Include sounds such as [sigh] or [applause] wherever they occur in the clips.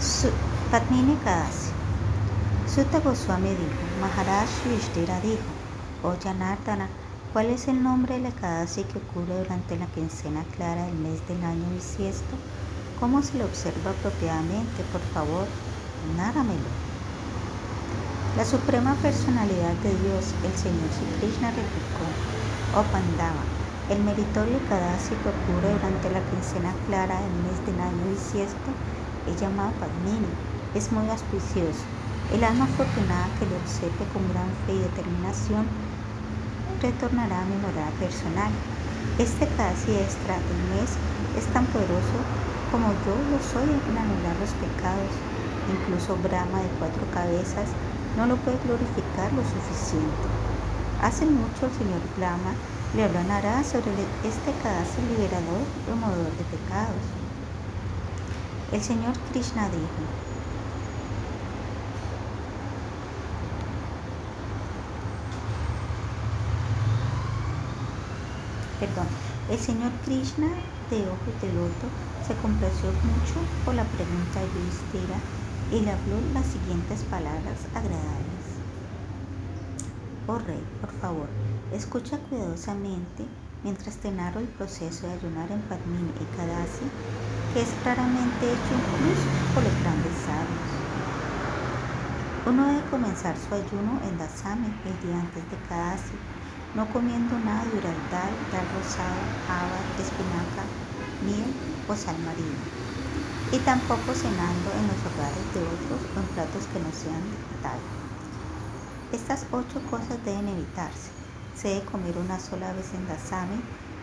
Su- Padmini Kadasi. Sutta Goswami dijo, Maharaj Yudhishthira dijo, oh Janardana, ¿cuál es el nombre del Ekadasi que ocurre durante la quincena clara del mes del año bisiesto? ¿Cómo se lo observa apropiadamente? Por favor, náramelo. La Suprema Personalidad de Dios, el Señor Sri Krishna, replicó, oh Pandava, el meritorio Kadasi que ocurre durante la quincena clara del mes del año bisiesto es llamado Padmini, es muy auspicioso. El alma afortunada que lo observe con gran fe y determinación retornará a mi morada personal. Este Kadasi extra del mes es tan poderoso como yo lo soy en anular los pecados. Incluso Brahma de cuatro cabezas no lo puede glorificar lo suficiente. Hace mucho el señor Brahma le habló sobre este Kadasi liberador y removedor de pecados. El señor Krishna dijo, perdón, el señor Krishna de ojos de loto se complació mucho por la pregunta de Yudhishthira y le habló las siguientes palabras agradables. Oh rey, por favor, escucha cuidadosamente mientras te narro el proceso de ayunar en Padmini y Kadasi, que es raramente hecho incluso por los grandes sabios. Uno debe comenzar su ayuno en Dasami el día antes de Kadasi, no comiendo nada de uraldal, dal rosado, haba, espinaca, miel o sal marina, y tampoco cenando en los hogares de otros o en platos que no sean tal. Estas ocho cosas deben evitarse. Se debe comer una sola vez en Dasami,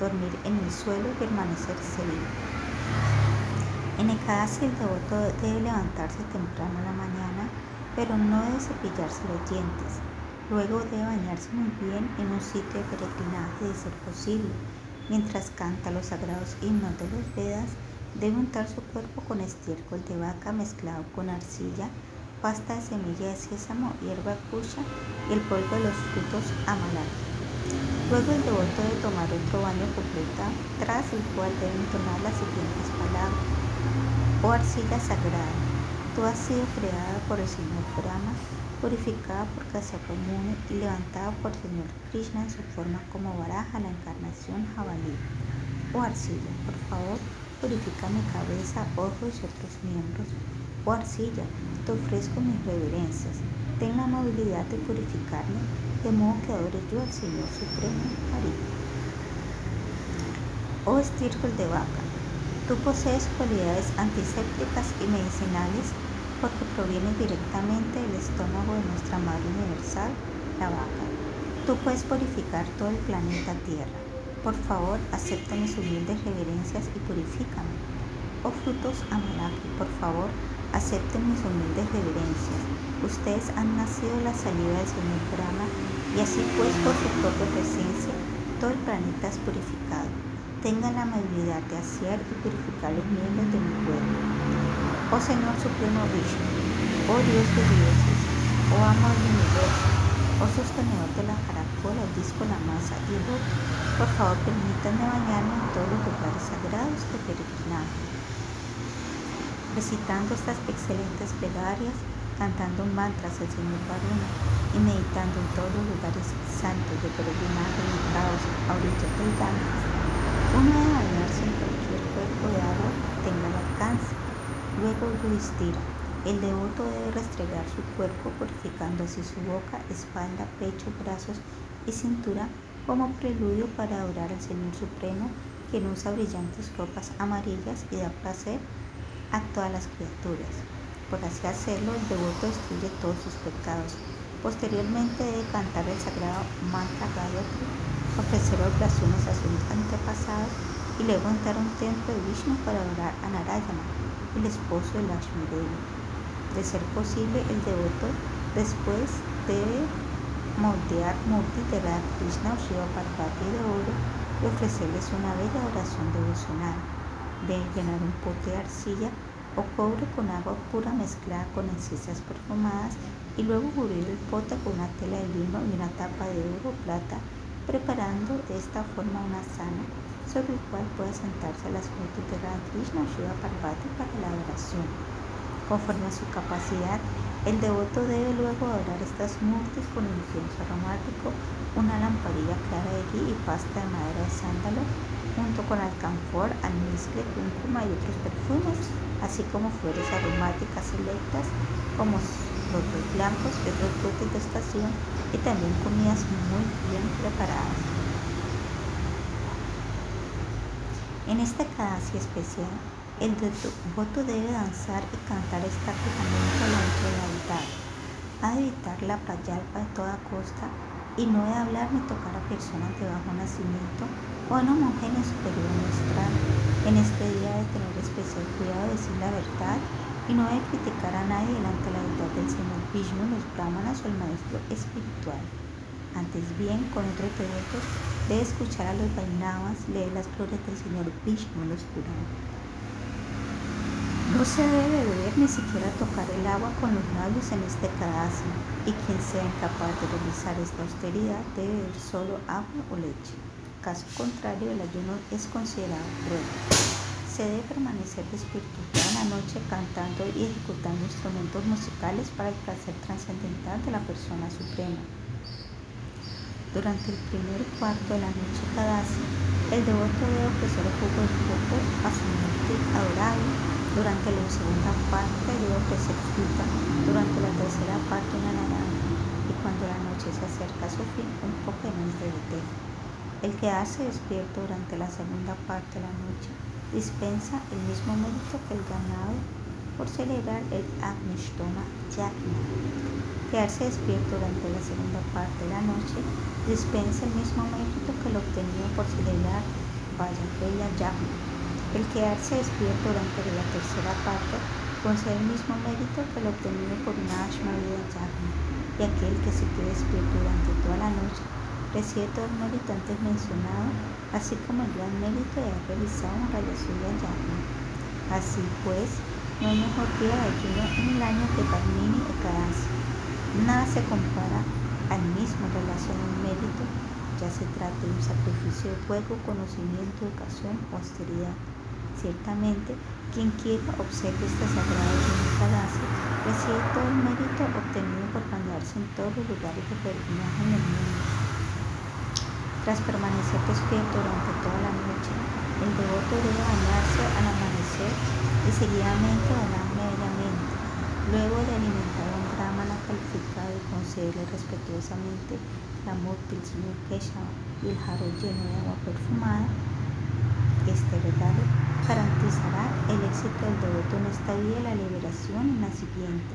dormir en el suelo y permanecer sereno. En Ekadasi el devoto debe levantarse temprano en la mañana, pero no debe cepillarse los dientes. Luego debe bañarse muy bien en un sitio de peregrinaje de ser posible. Mientras canta los sagrados himnos de los Vedas, debe untar su cuerpo con estiércol de vaca mezclado con arcilla, pasta de semilla de sésamo, hierba kusha y el polvo de los frutos amalak. Luego el devoto debe tomar otro baño completo, tras el cual debe entonar las siguientes palabras. Oh arcilla sagrada, tú has sido creada por el Señor Brahma, purificada por Kasyapamuni y levantada por el Señor Krishna en su forma como baraja la encarnación jabalí. Oh arcilla, por favor, purifica mi cabeza, ojos y otros miembros. Oh arcilla, te ofrezco mis reverencias. Ten la amabilidad de purificarme, de modo que adore yo al Señor Supremo, Hari. Oh estiércol de vaca, tú posees cualidades antisépticas y medicinales porque proviene directamente del estómago de nuestra Madre Universal, la vaca. Tú puedes purificar todo el planeta Tierra. Por favor, acepta mis humildes reverencias y purifícame. Oh frutos amalaki, por favor, acepten mis humildes reverencias. Ustedes han nacido la salida del Señor Brahma y así pues por su propia presencia todo el planeta es purificado. Tengan la amabilidad de asear y purificar los miembros de mi cuerpo. Oh Señor Supremo Vishnu, oh Dios de dioses, oh amo del universo, oh sostenedor de la caracola, el disco, la masa y el otro, por favor permítanme bañarme en todos los lugares sagrados de peregrinaje. Recitando estas excelentes plegarias, cantando mantras al Señor Varuna y meditando en todos los lugares santos de peregrinaje ubicados a orillas del Ganges, uno debe bañarse en cualquier cuerpo de agua tenga al alcance. Luego Yudhishthira, el devoto debe restregar su cuerpo purificando así su boca, espalda, pecho, brazos y cintura como preludio para adorar al Señor Supremo, quien usa brillantes ropas amarillas y da placer a todas las criaturas. Por así hacerlo, el devoto destruye todos sus pecados. Posteriormente debe cantar el sagrado mantra Gayatri, ofrecer oraciones a sus antepasados y luego entrar a un templo de Vishnu para adorar a Narayana, el esposo de Lakshmi Devi. De ser posible, el devoto después debe moldear murtis de Radha Krishna o Shiva Parvati de oro y ofrecerles una bella oración devocional. Debe llenar un pote de arcilla o cobre con agua pura mezclada con esencias perfumadas y luego cubrir el pote con una tela de lino y una tapa de oro o plata, preparando de esta forma una sana sobre el cual pueda sentarse las fotos de Radha Krishna Shiva Parvati para la adoración. conforme a su capacidad. El devoto debe luego adorar estas murtis con incienso aromático, una lamparilla clara de ghee y pasta de madera de sándalo, junto con alcanfor, almizcle, cúrcuma y otros perfumes, así como flores aromáticas selectas como los blancos y otros frutos de estación y también comidas muy bien preparadas. En esta casi especial, el devoto debe danzar y cantar estáticamente delante del altar. Ha de evitar la prayalpa de toda costa y no de hablar ni tocar a personas de bajo nacimiento o a una mujer en este día de tener especial cuidado de decir la verdad y no de criticar a nadie delante de la verdad del Señor Vishnu, los brahmanas o el maestro espiritual. Antes bien, con otros devotos, debe escuchar a los vainavas, leer las glorias del Señor Vishnu, los Puranas. No se debe beber ni siquiera tocar el agua con los labios en este cadastro y quien sea incapaz de realizar esta austeridad debe beber solo agua o leche. Caso contrario, el ayuno es considerado prueba. Se debe permanecer despierto toda la noche cantando y ejecutando instrumentos musicales para el placer trascendental de la persona suprema. Durante el primer cuarto de la noche cadastro, el devoto debe ofrecer el jugo de coco a su mente adorable durante la segunda parte debe ofrecer fruta, durante la tercera parte una naranja y cuando la noche se acerca a su fin un poco más de té. El quedarse despierto durante la segunda parte de la noche dispensa el mismo mérito que el ganado por celebrar el Agnishtoma Yagna. Quedarse despierto durante la segunda parte de la noche dispensa el mismo mérito que el obtenido por celebrar Vajrayana Yagna. El quedarse despierto durante la tercera parte posee el mismo mérito que el obtenido por una Ashmaria Yagna, y aquel que se quede despierto durante toda la noche recibe todo el mérito antes mencionado, así como el gran mérito de haber realizado un Rayasuya Yagna. Así pues, no hay mejor día de ayuno en el año que Parmini o Kadasi. Nada se compara al mismo en relación al mérito, ya se trate de un sacrificio de fuego, conocimiento, educación o austeridad. Ciertamente, quien quiera observe esta sagrada Kadasi recibe todo el mérito obtenido por bañarse en todos los lugares de peregrinaje en el mundo. Tras permanecer despierto durante toda la noche, el devoto debe bañarse al amanecer y seguidamente orar mediamente. Luego de alimentar a un brahmana calificado y concederle respetuosamente la murti señor Keshava y el jarro lleno de agua perfumada, este regalo garantizará el éxito del devoto en esta vida y la liberación en la siguiente.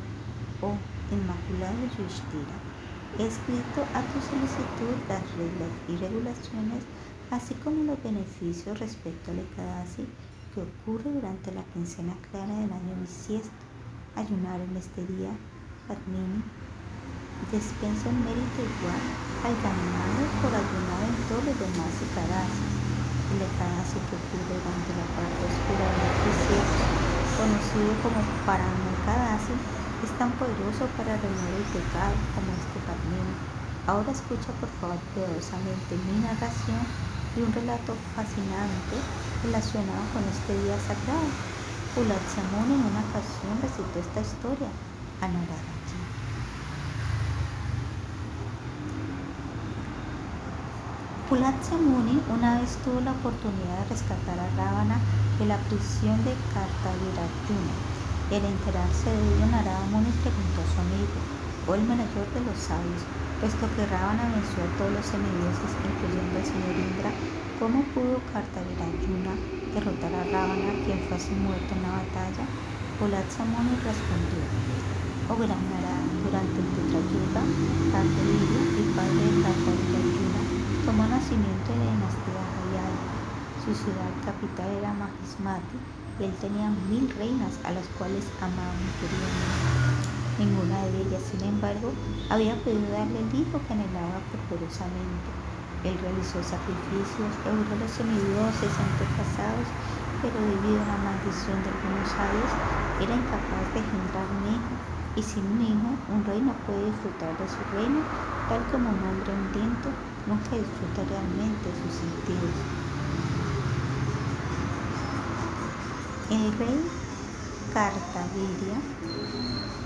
Oh Inmaculado Yudhishthira, he escrito a tu solicitud las reglas y regulaciones, así como los beneficios respecto al Ekadasi que ocurre durante la quincena clara del año bisiesto. Ayunar en este día, Padmini, dispensa un mérito igual al ganado por ayunar en todos los demás Ekadasis el ecadasi que ocurre durante la parte oscura de la tristeza, conocido como Paramekadasi, es tan poderoso para remover el pecado como este camino. Ahora escucha por favor cuidadosamente mi narración y un relato fascinante relacionado con este día sagrado. Ulatsamuni en una ocasión recitó esta historia a Naradaji. Pulatsa Muni una vez tuvo la oportunidad de rescatar a Ravana de la prisión de Kartavirarjuna. Al enterarse de ello, Narada Muni preguntó a su amigo, o el mayor de los sabios, puesto que Ravana venció a todos los semidioses, incluyendo al señor Indra, ¿cómo pudo Kartavirarjuna derrotar a Ravana, quien fue así muerto en la batalla? Muni respondió, oh gran Narada, durante el Tetrayuga, Kartaviri, el padre de Kartavirarjuna, tomó nacimiento en la dinastía Hayala. Su ciudad capital era Mahismati él tenía mil reinas a las cuales amaba imperialmente. Ninguna de ellas, sin embargo, había podido darle el hijo que anhelaba poderosamente. Él realizó sacrificios, logró los semidioses antepasados, pero debido a la maldición de algunos sabios, era incapaz de engendrar un hijo, y sin un hijo, un rey no puede disfrutar de su reino, tal como un hombre hambriento nunca disfruta realmente sus sentidos. El rey Cartaviria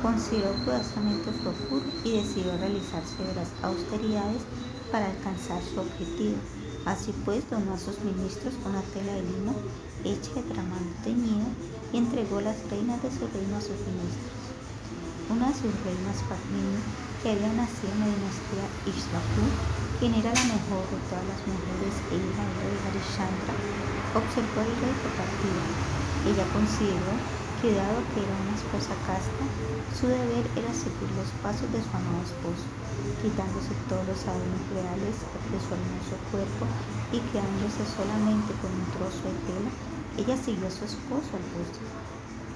consideró cuidadosamente su apuro y decidió realizar severas austeridades para alcanzar su objetivo. Así pues, donó a sus ministros una tela de lino hecha de tramado teñido y entregó las reinas de su reino a sus ministros. Una de sus reinas, Padmini, que había nacido en la dinastía Ishvaku, quien era la mejor de todas las mujeres e hija del rey Harishchandra, observó al rey por partida. Ella consideró que dado que era una esposa casta, su deber era seguir los pasos de su amado esposo, quitándose todos los adornos reales de su hermoso cuerpo y quedándose solamente con un trozo de tela, ella siguió a su esposo al bosque.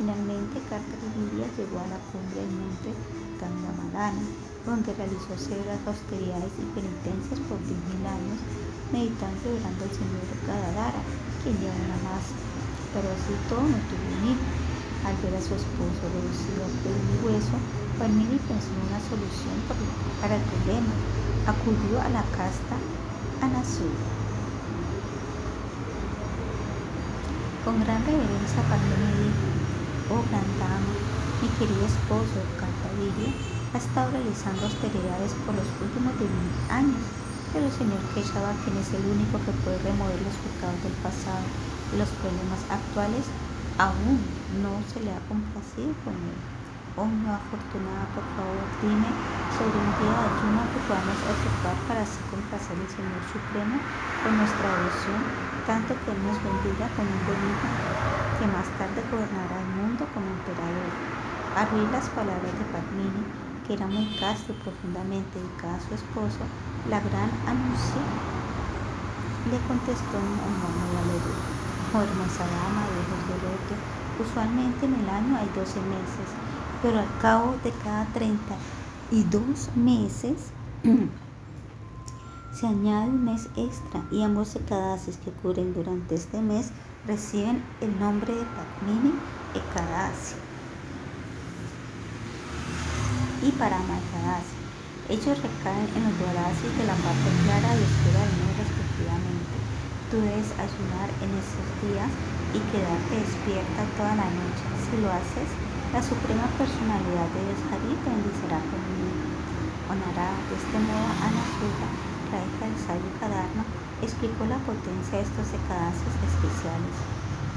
Finalmente, Carta llegó a la cumbre del monte Gangamadana, donde realizó severas austeridades y penitencias por 10.000 años, meditando y orando al señor Gadadara, quien lleva una masa. Pero así todo no tuvo un hijo. Al ver a su esposo reducido a pelo y hueso, Palmini pensó en una solución para el problema. Acudió a la casta Anasuya. Con gran reverencia, Palmini dijo, oh gran dama, mi querido esposo, Cantavilla, ha estado realizando austeridades por los últimos de mil años, pero el señor Keshava, quien es el único que puede remover los pecados del pasado los problemas actuales, aún no se le ha complacido con él. Oh no afortunada, por favor, dime sobre un día de ayuno que podamos ocupar para así complacer al Señor Supremo con nuestra devoción, tanto que Él nos bendiga con un buen que más tarde gobernará el mundo como emperador. Al las palabras de Padmini, que era muy casta y profundamente dedicada a su esposo, la gran Anuncia le contestó en un muy alegre. Oh hermosa dama de ojos loto, usualmente en el año hay 12 meses, pero al cabo de cada 32 meses [clears throat] se añade un mes extra y ambos Ekadasis que ocurren durante este mes reciben el nombre de Padmini Ekadasi y Parama Ekadasi. Ellos recaen en los dorasis de la parte clara y oscura del mes respectivamente. Tú debes ayunar en estos días y quedarte despierta toda la noche. Si lo haces, la suprema personalidad de Dios Hari te bendicirá conmigo. Honará de este modo a Nasuya, la hija del sabio Kadarma, explicó la potencia de estos secadaces especiales.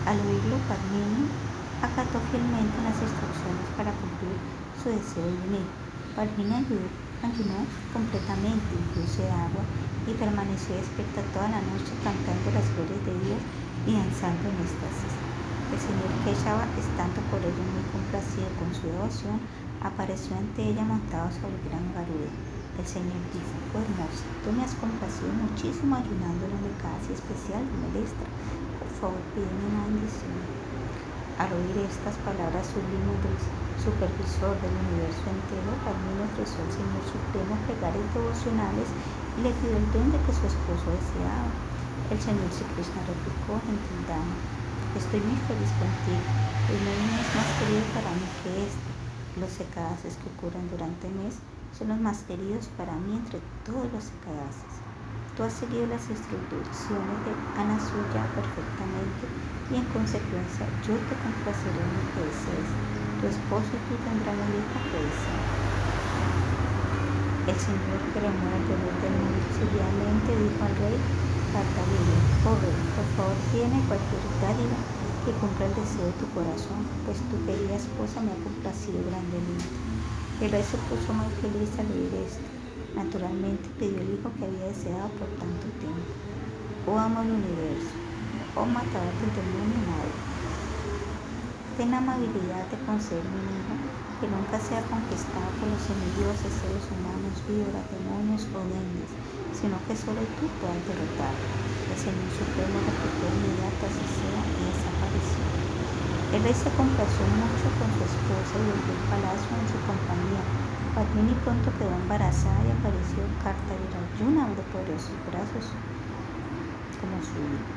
Al oírlo, Padmini acató fielmente las instrucciones para cumplir su deseo de unir. Padmini ayunó completamente, incluso de agua, y permaneció despierta toda la noche cantando las glorias de Dios y danzando en éxtasis. El señor Keshava, estando por ello muy complacido con su devoción, apareció ante ella montado sobre el gran garuda. El señor dijo, oh hermosa, tú me has complacido muchísimo ayunando en un casi especial de Melestra. Por favor, pídeme una bendición. Al oír estas palabras sublimes del supervisor del universo entero, también ofreció al Señor Supremo plegarias devocionales y le pidió el don de que su esposo deseaba. El Señor Sri Krishna replicó dama, estoy muy feliz contigo, no hay mes más querido para mí que este. Los secadas que ocurren durante el mes son los más queridos para mí entre todos los secadas. Tú has seguido las instrucciones de Ana Suya perfectamente y en consecuencia yo te complaceré en lo que desees. Tu esposo y tú tendrán una hija que desea. El Señor del mundo seriamente dijo al rey Cartavillo, oh rey, por favor tiene cualquier dádiva que cumpla el deseo de tu corazón, pues tu querida esposa me ha complacido grandemente. El rey se puso muy feliz al oír esto. Naturalmente pidió el hijo que había deseado por tanto tiempo. Oh amo el universo, oh matador del demonio madre. Ten amabilidad de concederme un hijo que nunca sea conquistado por los semidioses, seres humanos, víboras, demonios o dengues, sino que solo tú puedas derrotar. El Señor Supremo repitió inmediata así sea y desapareció. El rey se complació mucho con su esposa y volvió al palacio en su compañía. Padmini pronto quedó embarazada y apareció Carta de poderosos brazos como su hijo.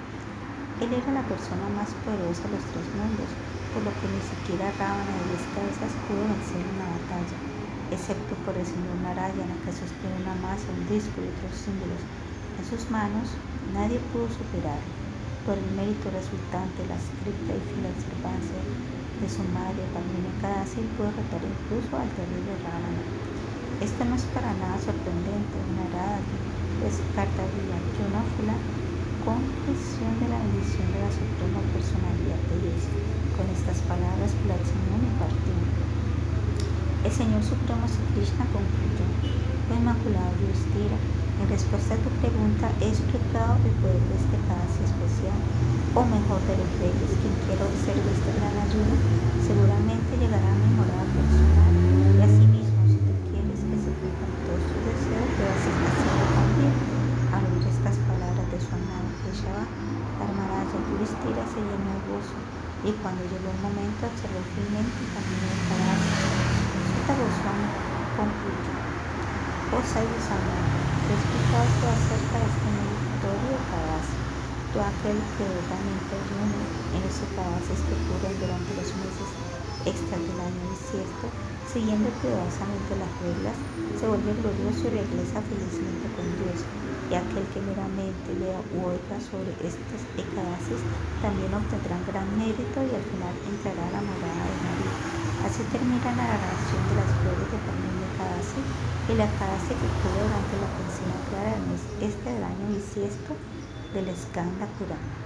Él era la persona más poderosa de los tres mundos, por lo que ni siquiera Ravana de diez cabezas pudo vencer una batalla, excepto por el señor Narayana que sostiene una masa, un disco y otros símbolos. En sus manos nadie pudo superarlo. Por el mérito resultante de la estricta y fiel observancia de su madre, Palmina Cadacil, pudo retar incluso al terrible Rábano. Esto no es para nada sorprendente, una arada es Cartagena, Jonófula, con presión de la bendición de la suprema personalidad de Dios. Con estas palabras y partió. El Señor Supremo Sri Krishna concluyó, oh Inmaculado Yudhishthira, en respuesta a tu pregunta he explicado el poder de este caso especial, o mejor de los reyes, quien quiera observar este gran ayuno, seguramente llegará a mejorar personal y asimismo si tú quieres que se cumplan todos tus deseos, debas estar también al oír estas palabras de su amado Keshava, Dharmaraja Yudhishthira se llenó de gozo y cuando llegó el momento observó finalmente el camino del palacio. Esta Goswami concluyó, oh sabio sagrado, te he explicado todo acerca de este meritorio palacio. Todo aquel que verdaderamente ayuno en los palacios que ocurren durante los meses extras del año bisiesto, siguiendo cuidadosamente las reglas, se vuelve glorioso y regresa felizmente con Dios y aquel que meramente lea u oiga sobre estos ecadas también obtendrá gran mérito y al final entrará a la morada de María. Así termina la narración de las flores de Carmen de y la Cadase que ocurre durante la piscina clara del mes este del año bisiesto del Skanda Kurama.